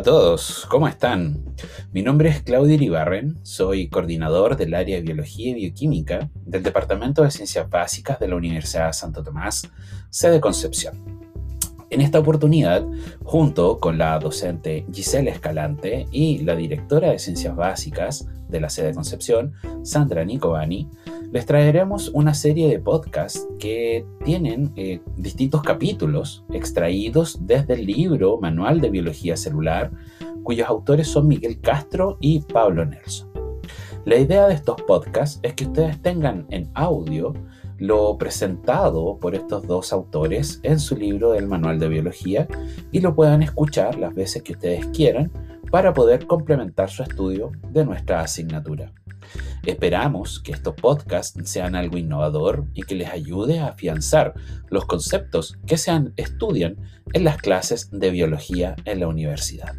A todos, ¿cómo están? Mi nombre es Claudio Iribarren, soy coordinador del área de Biología y Bioquímica del Departamento de Ciencias Básicas de la Universidad Santo Tomás, sede Concepción. En esta oportunidad, junto con la docente Gisela Escalante y la directora de Ciencias Básicas de la sede Concepción, Sandra Nicovani, les traeremos una serie de podcasts que tienen eh, distintos capítulos extraídos desde el libro Manual de Biología Celular, cuyos autores son Miguel Castro y Pablo Nelson. La idea de estos podcasts es que ustedes tengan en audio lo presentado por estos dos autores en su libro del Manual de Biología y lo puedan escuchar las veces que ustedes quieran para poder complementar su estudio de nuestra asignatura. Esperamos que estos podcasts sean algo innovador y que les ayude a afianzar los conceptos que se estudian en las clases de biología en la universidad.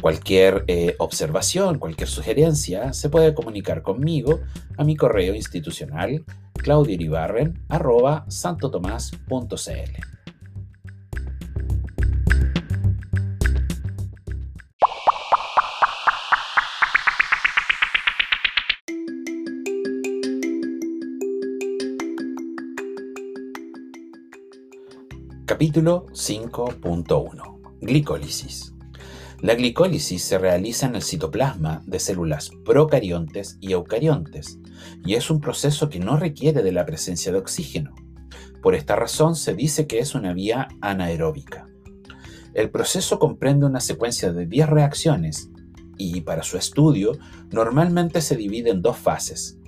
Cualquier eh, observación, cualquier sugerencia se puede comunicar conmigo a mi correo institucional claudioribarren.santotomás.cl. Capítulo 5.1 Glicólisis. La glicólisis se realiza en el citoplasma de células procariontes y eucariontes y es un proceso que no requiere de la presencia de oxígeno. Por esta razón se dice que es una vía anaeróbica. El proceso comprende una secuencia de 10 reacciones y para su estudio normalmente se divide en dos fases.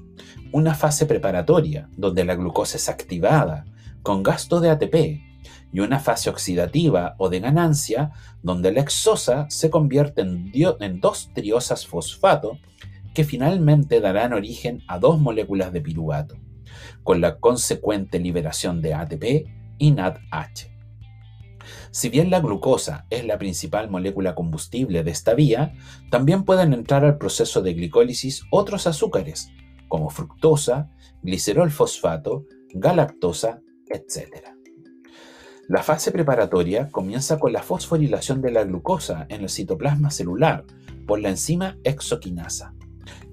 Una fase preparatoria, donde la glucosa es activada con gasto de ATP y una fase oxidativa o de ganancia donde la exosa se convierte en, dos triosas fosfato que finalmente darán origen a dos moléculas de piruvato, con la consecuente liberación de ATP y NADH. Si bien la glucosa es la principal molécula combustible de esta vía, también pueden entrar al proceso de glicólisis otros azúcares, como fructosa, glicerol fosfato, galactosa, etc. La fase preparatoria comienza con la fosforilación de la glucosa en el citoplasma celular por la enzima exoquinasa,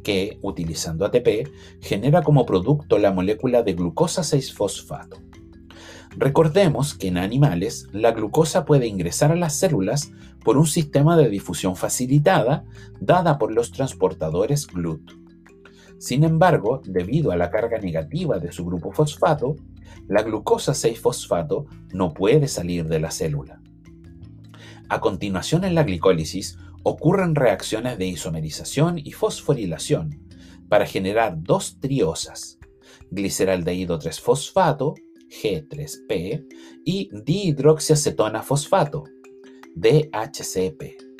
que, utilizando ATP, genera como producto la molécula de glucosa 6-fosfato. Recordemos que en animales la glucosa puede ingresar a las células por un sistema de difusión facilitada dada por los transportadores GLUT. Sin embargo, debido a la carga negativa de su grupo fosfato, la glucosa 6-fosfato no puede salir de la célula. A continuación en la glicólisis ocurren reacciones de isomerización y fosforilación para generar dos triosas, gliceraldehído 3-fosfato, G3P, y dihidroxiacetona fosfato, DHCP.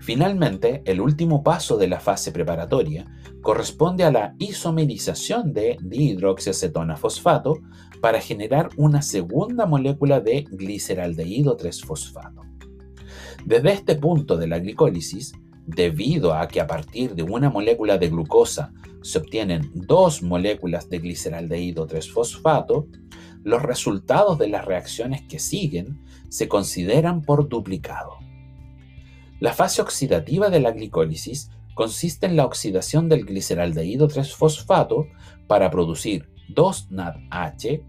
Finalmente, el último paso de la fase preparatoria corresponde a la isomerización de dihidroxiacetona fosfato para generar una segunda molécula de gliceraldehído 3-fosfato. Desde este punto de la glicólisis, debido a que a partir de una molécula de glucosa se obtienen dos moléculas de gliceraldehído 3-fosfato, los resultados de las reacciones que siguen se consideran por duplicado. La fase oxidativa de la glicólisis consiste en la oxidación del gliceraldehído 3-fosfato para producir 2-NADH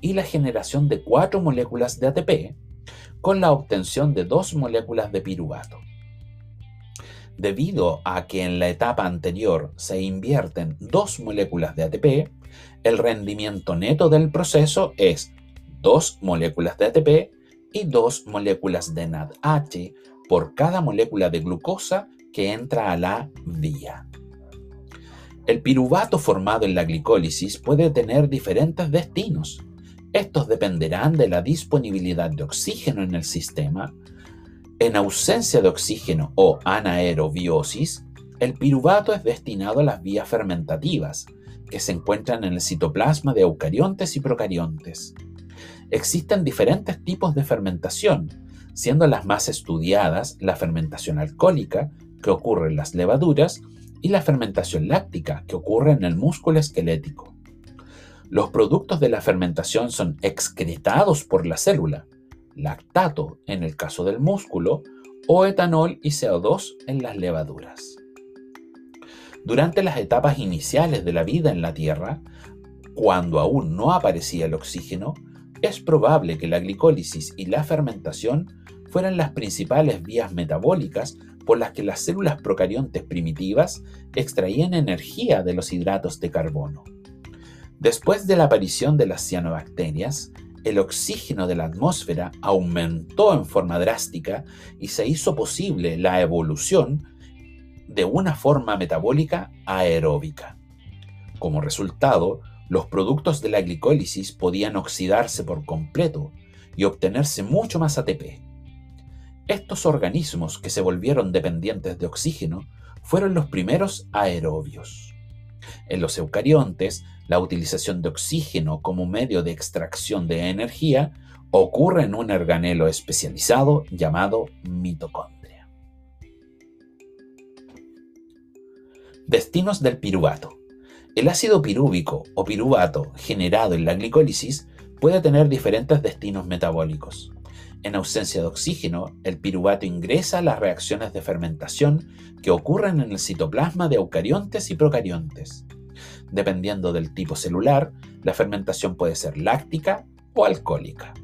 y la generación de cuatro moléculas de ATP con la obtención de dos moléculas de piruvato. Debido a que en la etapa anterior se invierten dos moléculas de ATP, el rendimiento neto del proceso es dos moléculas de ATP y dos moléculas de NADH por cada molécula de glucosa que entra a la vía. El piruvato formado en la glicólisis puede tener diferentes destinos. Estos dependerán de la disponibilidad de oxígeno en el sistema. En ausencia de oxígeno o anaerobiosis, el piruvato es destinado a las vías fermentativas, que se encuentran en el citoplasma de eucariontes y procariontes. Existen diferentes tipos de fermentación, siendo las más estudiadas la fermentación alcohólica, que ocurre en las levaduras, y la fermentación láctica, que ocurre en el músculo esquelético. Los productos de la fermentación son excretados por la célula, lactato en el caso del músculo o etanol y CO2 en las levaduras. Durante las etapas iniciales de la vida en la Tierra, cuando aún no aparecía el oxígeno, es probable que la glicólisis y la fermentación fueran las principales vías metabólicas por las que las células procariontes primitivas extraían energía de los hidratos de carbono. Después de la aparición de las cianobacterias, el oxígeno de la atmósfera aumentó en forma drástica y se hizo posible la evolución de una forma metabólica aeróbica. Como resultado, los productos de la glicólisis podían oxidarse por completo y obtenerse mucho más ATP. Estos organismos que se volvieron dependientes de oxígeno fueron los primeros aerobios. En los eucariontes, la utilización de oxígeno como medio de extracción de energía ocurre en un organelo especializado llamado mitocondria. Destinos del piruvato. El ácido pirúvico o piruvato generado en la glicólisis puede tener diferentes destinos metabólicos. En ausencia de oxígeno, el piruvato ingresa a las reacciones de fermentación que ocurren en el citoplasma de eucariontes y procariontes. Dependiendo del tipo celular, la fermentación puede ser láctica o alcohólica.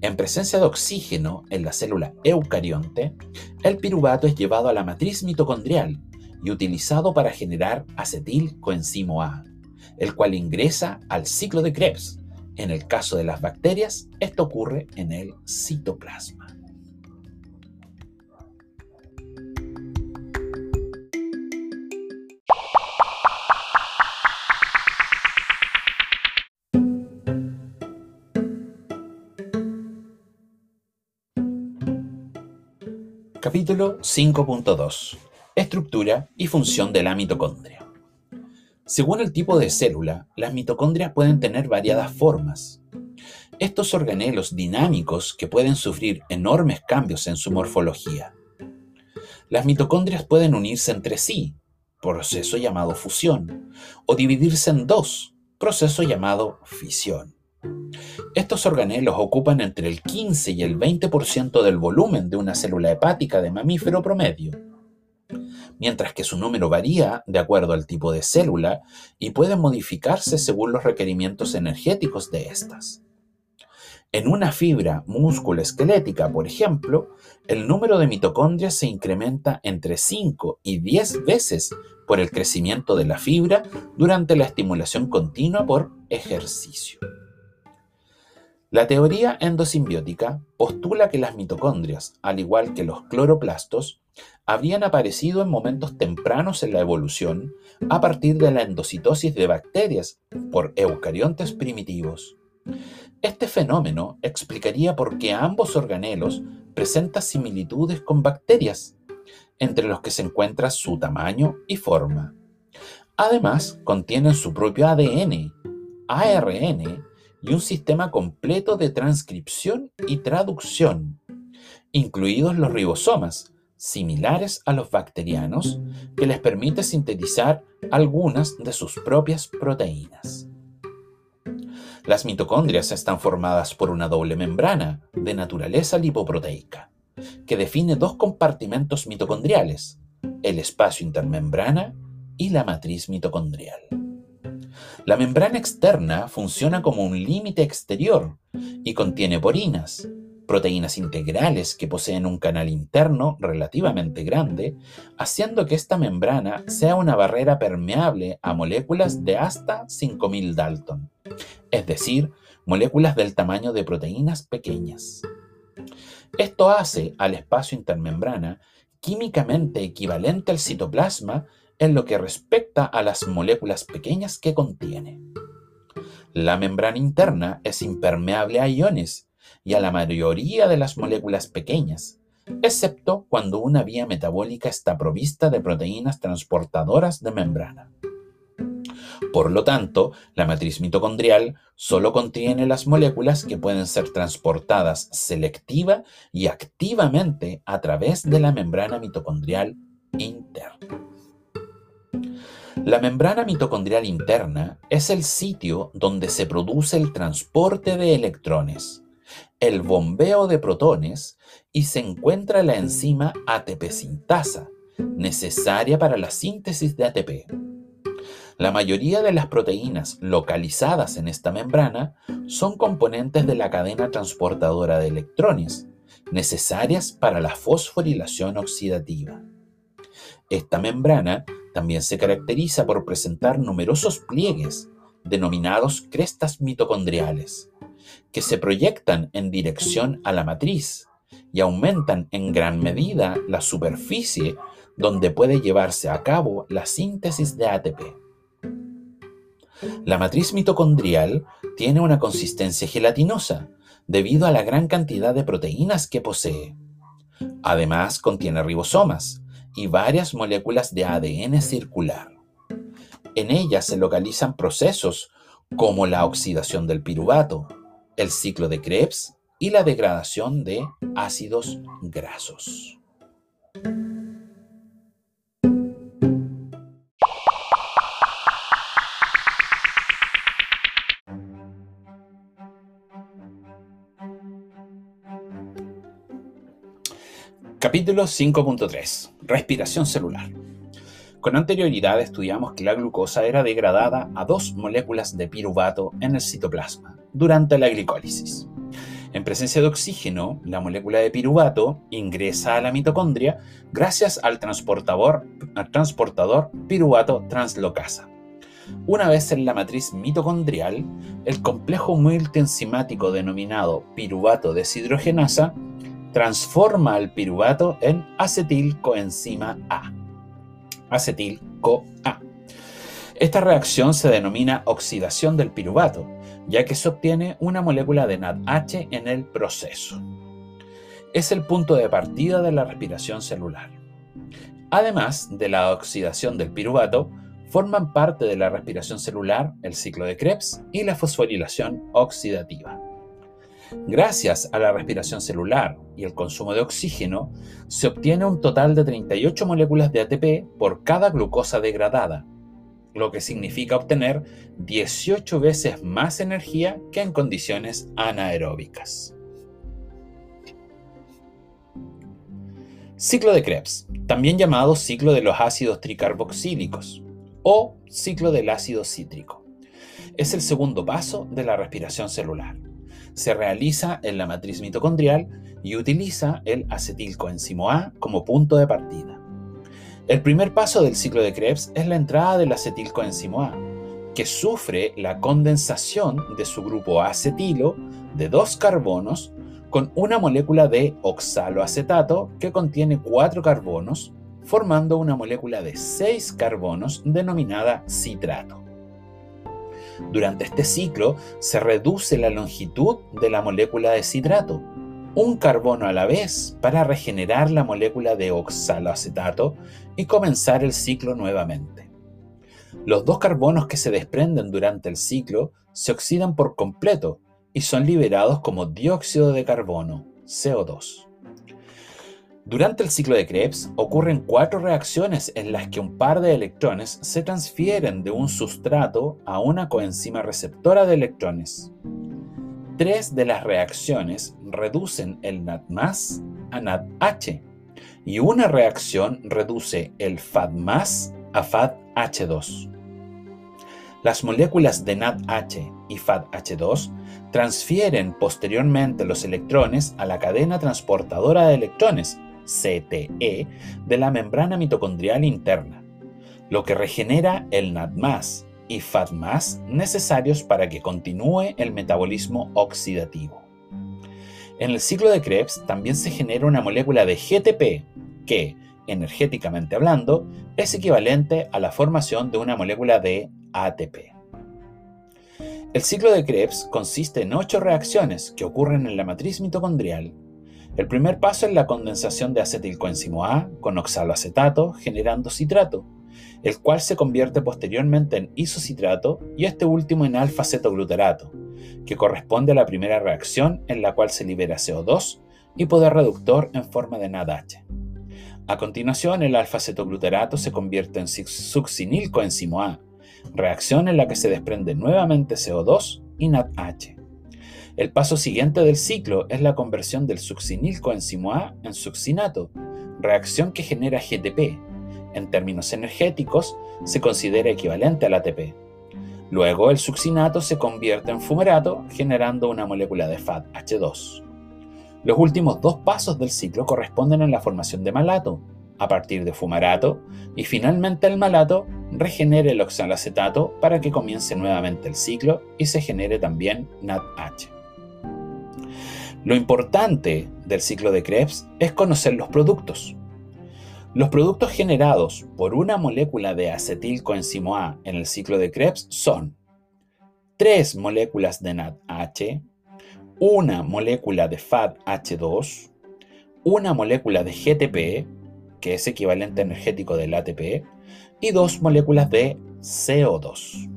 En presencia de oxígeno en la célula eucarionte, el piruvato es llevado a la matriz mitocondrial y utilizado para generar acetilcoenzimo A, el cual ingresa al ciclo de Krebs. En el caso de las bacterias, esto ocurre en el citoplasma. Capítulo 5.2 Estructura y función de la mitocondria. Según el tipo de célula, las mitocondrias pueden tener variadas formas. Estos organelos dinámicos que pueden sufrir enormes cambios en su morfología. Las mitocondrias pueden unirse entre sí, proceso llamado fusión, o dividirse en dos, proceso llamado fisión. Estos organelos ocupan entre el 15 y el 20% del volumen de una célula hepática de mamífero promedio mientras que su número varía de acuerdo al tipo de célula y puede modificarse según los requerimientos energéticos de estas. En una fibra músculo-esquelética, por ejemplo, el número de mitocondrias se incrementa entre 5 y 10 veces por el crecimiento de la fibra durante la estimulación continua por ejercicio. La teoría endosimbiótica postula que las mitocondrias, al igual que los cloroplastos, habrían aparecido en momentos tempranos en la evolución a partir de la endocitosis de bacterias por eucariontes primitivos. Este fenómeno explicaría por qué ambos organelos presentan similitudes con bacterias, entre los que se encuentra su tamaño y forma. Además, contienen su propio ADN, ARN y un sistema completo de transcripción y traducción, incluidos los ribosomas, similares a los bacterianos, que les permite sintetizar algunas de sus propias proteínas. Las mitocondrias están formadas por una doble membrana de naturaleza lipoproteica, que define dos compartimentos mitocondriales, el espacio intermembrana y la matriz mitocondrial. La membrana externa funciona como un límite exterior y contiene porinas, proteínas integrales que poseen un canal interno relativamente grande, haciendo que esta membrana sea una barrera permeable a moléculas de hasta 5000 Dalton, es decir, moléculas del tamaño de proteínas pequeñas. Esto hace al espacio intermembrana químicamente equivalente al citoplasma en lo que respecta a las moléculas pequeñas que contiene. La membrana interna es impermeable a iones y a la mayoría de las moléculas pequeñas, excepto cuando una vía metabólica está provista de proteínas transportadoras de membrana. Por lo tanto, la matriz mitocondrial solo contiene las moléculas que pueden ser transportadas selectiva y activamente a través de la membrana mitocondrial interna. La membrana mitocondrial interna es el sitio donde se produce el transporte de electrones el bombeo de protones y se encuentra la enzima ATP sintasa, necesaria para la síntesis de ATP. La mayoría de las proteínas localizadas en esta membrana son componentes de la cadena transportadora de electrones, necesarias para la fosforilación oxidativa. Esta membrana también se caracteriza por presentar numerosos pliegues, denominados crestas mitocondriales, que se proyectan en dirección a la matriz y aumentan en gran medida la superficie donde puede llevarse a cabo la síntesis de ATP. La matriz mitocondrial tiene una consistencia gelatinosa debido a la gran cantidad de proteínas que posee. Además, contiene ribosomas y varias moléculas de ADN circular. En ella se localizan procesos como la oxidación del piruvato, el ciclo de Krebs y la degradación de ácidos grasos. Capítulo 5.3. Respiración celular. Con anterioridad estudiamos que la glucosa era degradada a dos moléculas de piruvato en el citoplasma durante la glicólisis. En presencia de oxígeno, la molécula de piruvato ingresa a la mitocondria gracias al transportador, al transportador piruvato translocasa. Una vez en la matriz mitocondrial, el complejo multienzimático denominado piruvato deshidrogenasa transforma al piruvato en acetilcoenzima A. Acetil-CoA. Esta reacción se denomina oxidación del piruvato, ya que se obtiene una molécula de NADH en el proceso. Es el punto de partida de la respiración celular. Además de la oxidación del piruvato, forman parte de la respiración celular el ciclo de Krebs y la fosforilación oxidativa. Gracias a la respiración celular y el consumo de oxígeno, se obtiene un total de 38 moléculas de ATP por cada glucosa degradada, lo que significa obtener 18 veces más energía que en condiciones anaeróbicas. Ciclo de Krebs, también llamado ciclo de los ácidos tricarboxílicos o ciclo del ácido cítrico. Es el segundo paso de la respiración celular se realiza en la matriz mitocondrial y utiliza el acetilcoenzimo A como punto de partida. El primer paso del ciclo de Krebs es la entrada del acetilcoenzimo A, que sufre la condensación de su grupo acetilo de dos carbonos con una molécula de oxaloacetato que contiene cuatro carbonos, formando una molécula de seis carbonos denominada citrato. Durante este ciclo se reduce la longitud de la molécula de citrato, un carbono a la vez, para regenerar la molécula de oxaloacetato y comenzar el ciclo nuevamente. Los dos carbonos que se desprenden durante el ciclo se oxidan por completo y son liberados como dióxido de carbono, CO2. Durante el ciclo de Krebs ocurren cuatro reacciones en las que un par de electrones se transfieren de un sustrato a una coenzima receptora de electrones. Tres de las reacciones reducen el NAD a NADH y una reacción reduce el FAD a FADH2. Las moléculas de NADH y FADH2 transfieren posteriormente los electrones a la cadena transportadora de electrones, CTE de la membrana mitocondrial interna, lo que regenera el NAD+, y FAD+, necesarios para que continúe el metabolismo oxidativo. En el ciclo de Krebs también se genera una molécula de GTP que, energéticamente hablando, es equivalente a la formación de una molécula de ATP. El ciclo de Krebs consiste en ocho reacciones que ocurren en la matriz mitocondrial el primer paso es la condensación de acetilcoenzimo A con oxaloacetato generando citrato, el cual se convierte posteriormente en isocitrato y este último en alfa-cetoglutarato, que corresponde a la primera reacción en la cual se libera CO2 y poder reductor en forma de NADH. A continuación, el alfa-cetoglutarato se convierte en succinilcoenzimo A, reacción en la que se desprende nuevamente CO2 y NADH. El paso siguiente del ciclo es la conversión del succinil coenzimo A en succinato, reacción que genera GTP. En términos energéticos, se considera equivalente al ATP. Luego, el succinato se convierte en fumarato, generando una molécula de FAD-H2. Los últimos dos pasos del ciclo corresponden a la formación de malato, a partir de fumarato, y finalmente el malato regenere el oxalacetato para que comience nuevamente el ciclo y se genere también NADH. Lo importante del ciclo de Krebs es conocer los productos. Los productos generados por una molécula de acetilcoenzimo A en el ciclo de Krebs son tres moléculas de NADH, una molécula de FADH2, una molécula de GTP, que es equivalente energético del ATP, y dos moléculas de CO2.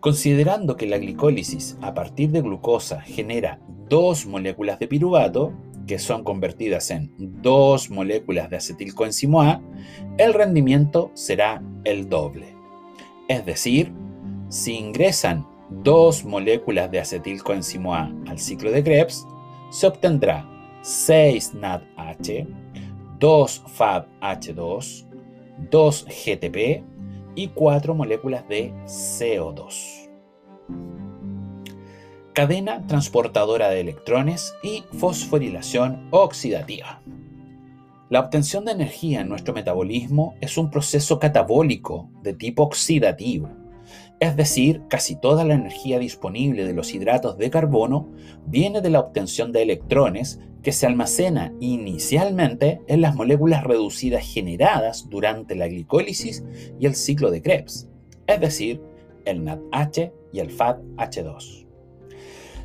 Considerando que la glicólisis a partir de glucosa genera dos moléculas de piruvato, que son convertidas en dos moléculas de acetilcoenzimo A, el rendimiento será el doble. Es decir, si ingresan dos moléculas de acetilcoenzimo A al ciclo de Krebs, se obtendrá 6 NADH, 2 FADH2, 2 GTP y 4 moléculas de CO2 cadena transportadora de electrones y fosforilación oxidativa. La obtención de energía en nuestro metabolismo es un proceso catabólico de tipo oxidativo, es decir, casi toda la energía disponible de los hidratos de carbono viene de la obtención de electrones que se almacena inicialmente en las moléculas reducidas generadas durante la glicólisis y el ciclo de Krebs, es decir, el NADH y el FADH2.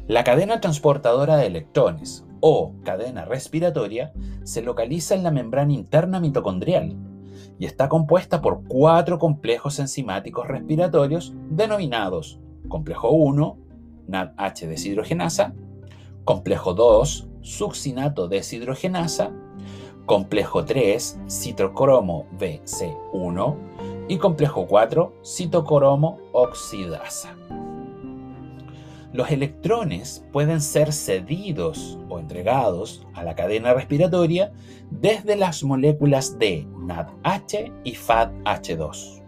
La cadena transportadora de electrones o cadena respiratoria se localiza en la membrana interna mitocondrial y está compuesta por cuatro complejos enzimáticos respiratorios denominados complejo 1, NADH deshidrogenasa, complejo 2, succinato deshidrogenasa, complejo 3, citocromo BC1 y complejo 4, citocromo oxidasa. Los electrones pueden ser cedidos o entregados a la cadena respiratoria desde las moléculas de NADH y FADH2.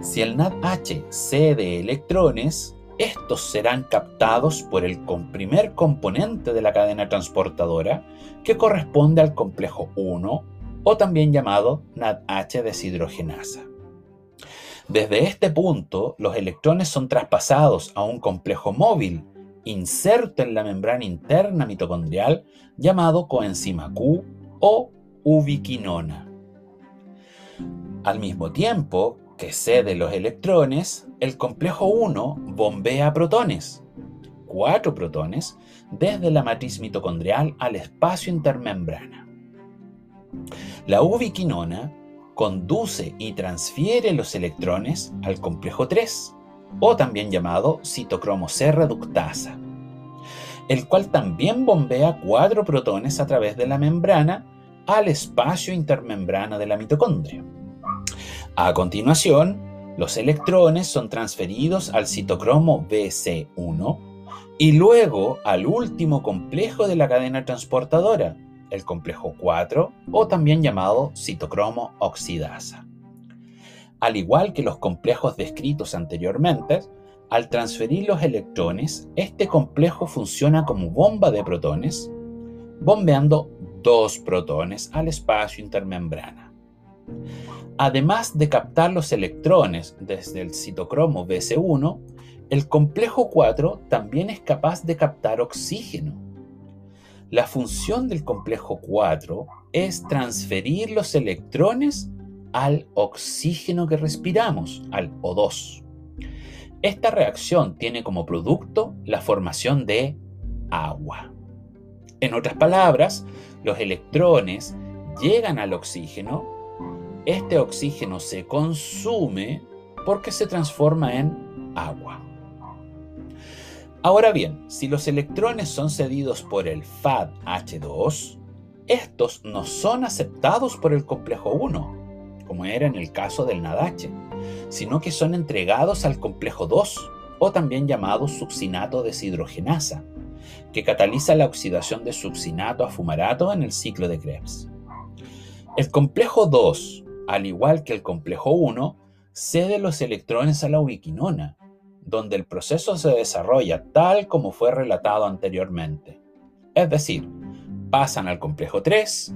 Si el NADH cede electrones, estos serán captados por el primer componente de la cadena transportadora, que corresponde al complejo 1 o también llamado NADH deshidrogenasa. Desde este punto, los electrones son traspasados a un complejo móvil inserto en la membrana interna mitocondrial llamado coenzima Q o ubiquinona. Al mismo tiempo que cede los electrones, el complejo 1 bombea protones, cuatro protones, desde la matriz mitocondrial al espacio intermembrana. La ubiquinona conduce y transfiere los electrones al complejo 3, o también llamado citocromo C reductasa, el cual también bombea cuatro protones a través de la membrana al espacio intermembrana de la mitocondria. A continuación, los electrones son transferidos al citocromo BC1 y luego al último complejo de la cadena transportadora, el complejo 4 o también llamado citocromo oxidasa. Al igual que los complejos descritos anteriormente, al transferir los electrones, este complejo funciona como bomba de protones, bombeando dos protones al espacio intermembrana. Además de captar los electrones desde el citocromo BC1, el complejo 4 también es capaz de captar oxígeno la función del complejo 4 es transferir los electrones al oxígeno que respiramos, al O2. Esta reacción tiene como producto la formación de agua. En otras palabras, los electrones llegan al oxígeno, este oxígeno se consume porque se transforma en agua. Ahora bien, si los electrones son cedidos por el FAD-H2, estos no son aceptados por el complejo 1, como era en el caso del NADH, sino que son entregados al complejo 2, o también llamado succinato deshidrogenasa, que cataliza la oxidación de succinato a fumarato en el ciclo de Krebs. El complejo 2, al igual que el complejo 1, cede los electrones a la ubiquinona, donde el proceso se desarrolla tal como fue relatado anteriormente. Es decir, pasan al complejo 3,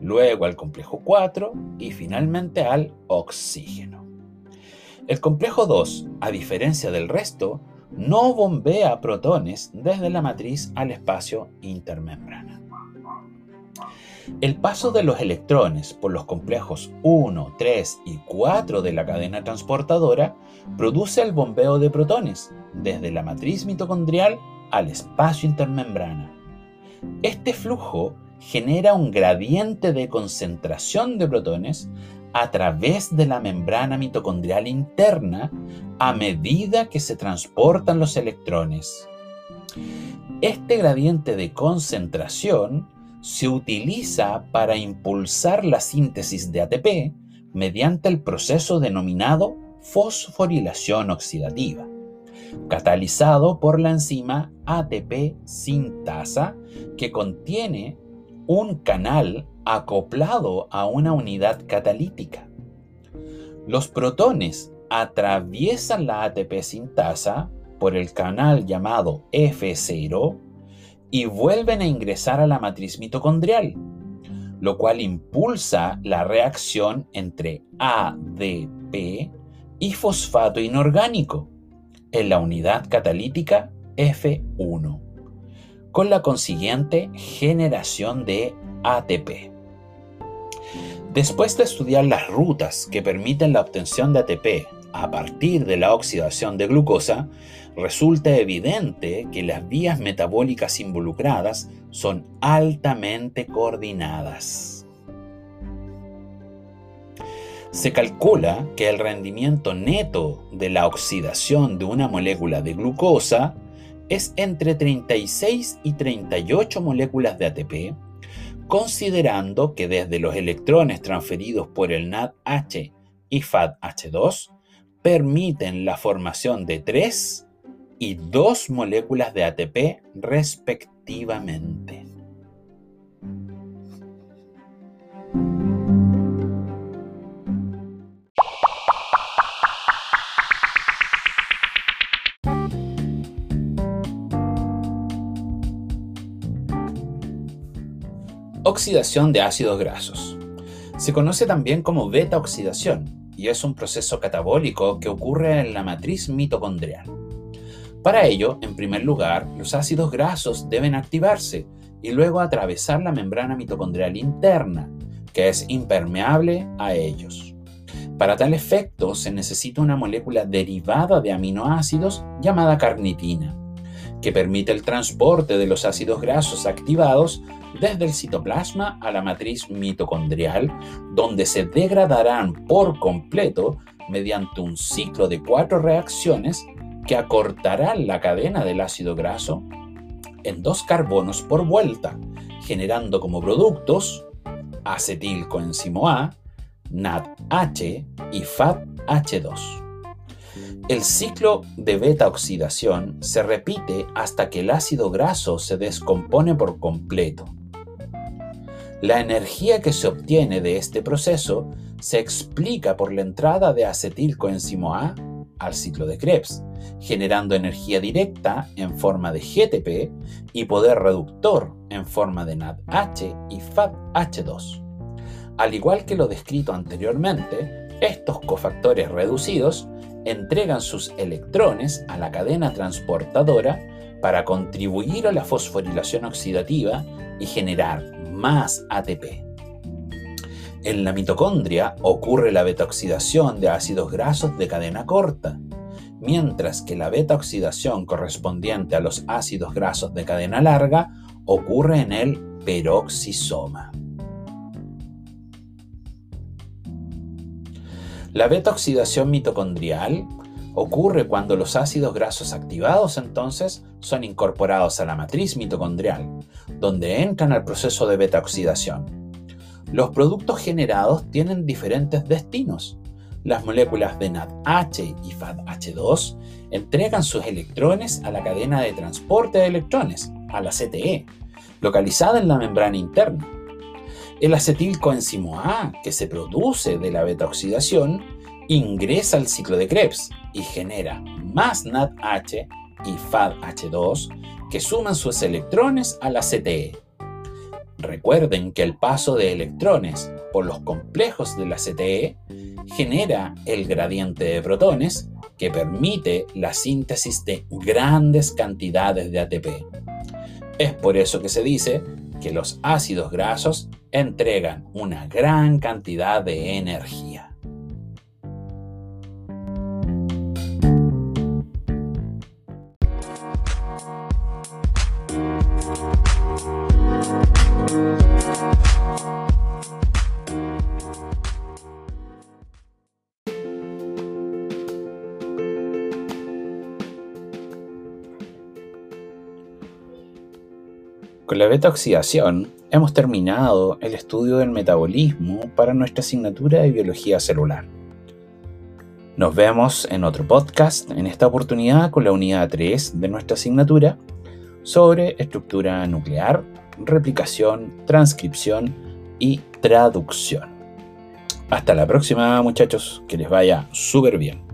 luego al complejo 4 y finalmente al oxígeno. El complejo 2, a diferencia del resto, no bombea protones desde la matriz al espacio intermembrana. El paso de los electrones por los complejos 1, 3 y 4 de la cadena transportadora produce el bombeo de protones desde la matriz mitocondrial al espacio intermembrana. Este flujo genera un gradiente de concentración de protones a través de la membrana mitocondrial interna a medida que se transportan los electrones. Este gradiente de concentración se utiliza para impulsar la síntesis de ATP mediante el proceso denominado fosforilación oxidativa, catalizado por la enzima ATP sintasa que contiene un canal acoplado a una unidad catalítica. Los protones atraviesan la ATP sintasa por el canal llamado F0 y vuelven a ingresar a la matriz mitocondrial, lo cual impulsa la reacción entre ADP y fosfato inorgánico en la unidad catalítica F1, con la consiguiente generación de ATP. Después de estudiar las rutas que permiten la obtención de ATP a partir de la oxidación de glucosa, resulta evidente que las vías metabólicas involucradas son altamente coordinadas. Se calcula que el rendimiento neto de la oxidación de una molécula de glucosa es entre 36 y 38 moléculas de ATP, considerando que desde los electrones transferidos por el NADH y FADH2 permiten la formación de 3 y dos moléculas de ATP respectivamente. Oxidación de ácidos grasos. Se conoce también como beta-oxidación y es un proceso catabólico que ocurre en la matriz mitocondrial. Para ello, en primer lugar, los ácidos grasos deben activarse y luego atravesar la membrana mitocondrial interna, que es impermeable a ellos. Para tal efecto se necesita una molécula derivada de aminoácidos llamada carnitina, que permite el transporte de los ácidos grasos activados desde el citoplasma a la matriz mitocondrial, donde se degradarán por completo mediante un ciclo de cuatro reacciones que acortarán la cadena del ácido graso en dos carbonos por vuelta, generando como productos acetilcoenzimo A, NADH y FADH2. El ciclo de beta oxidación se repite hasta que el ácido graso se descompone por completo. La energía que se obtiene de este proceso se explica por la entrada de acetilcoenzimo A al ciclo de Krebs, generando energía directa en forma de GTP y poder reductor en forma de NADH y FADH2. Al igual que lo descrito anteriormente, estos cofactores reducidos entregan sus electrones a la cadena transportadora para contribuir a la fosforilación oxidativa y generar más ATP. En la mitocondria ocurre la beta-oxidación de ácidos grasos de cadena corta, mientras que la beta-oxidación correspondiente a los ácidos grasos de cadena larga ocurre en el peroxisoma. La beta-oxidación mitocondrial ocurre cuando los ácidos grasos activados entonces son incorporados a la matriz mitocondrial, donde entran al proceso de beta-oxidación. Los productos generados tienen diferentes destinos, Las moléculas de NADH y FADH2 entregan sus electrones a la cadena de transporte de electrones, a la CTE, localizada en la membrana interna. El acetilcoenzimo A, que se produce de la beta-oxidación, ingresa al ciclo de Krebs y genera más NADH y FADH2 que suman sus electrones a la CTE. Recuerden que el paso de electrones por los complejos de la CTE genera el gradiente de protones que permite la síntesis de grandes cantidades de ATP. Es por eso que se dice que los ácidos grasos entregan una gran cantidad de energía. La beta-oxidación hemos terminado el estudio del metabolismo para nuestra asignatura de biología celular. Nos vemos en otro podcast, en esta oportunidad con la unidad 3 de nuestra asignatura sobre estructura nuclear, replicación, transcripción y traducción. Hasta la próxima muchachos, que les vaya súper bien.